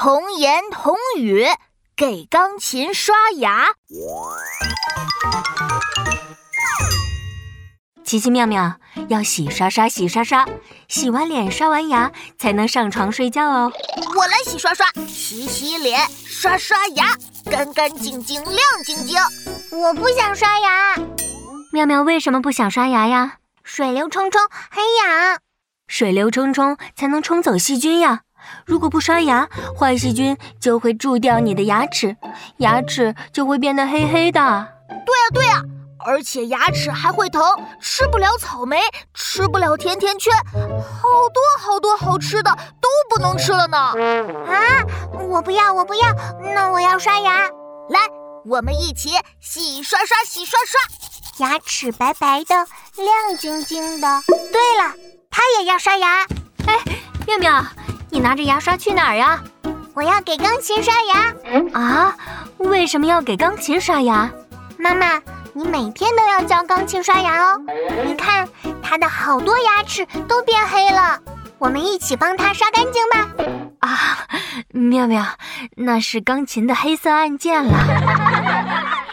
童言童语，给钢琴刷牙。奇奇妙妙，要洗刷刷，洗刷刷，洗完脸，刷完牙，才能上床睡觉哦。我来洗刷刷，洗洗脸，刷刷牙，干干净净，亮晶晶。我不想刷牙。妙妙为什么不想刷牙呀？水流冲冲，很痒。水流冲冲才能冲走细菌呀。如果不刷牙，坏细菌就会蛀掉你的牙齿，牙齿就会变得黑黑的。对呀对呀。而且牙齿还会疼，吃不了草莓，吃不了甜甜圈，好多好多好吃的都不能吃了呢！啊，我不要，我不要，那我要刷牙。来，我们一起洗刷刷，洗刷刷，牙齿白白的，亮晶晶的。对了，他也要刷牙。哎，妙妙，你拿着牙刷去哪儿呀？我要给钢琴刷牙。啊？为什么要给钢琴刷牙？妈妈。你每天都要教钢琴刷牙哦，你看它的好多牙齿都变黑了，我们一起帮它刷干净吧。啊，妙妙，那是钢琴的黑色按键了。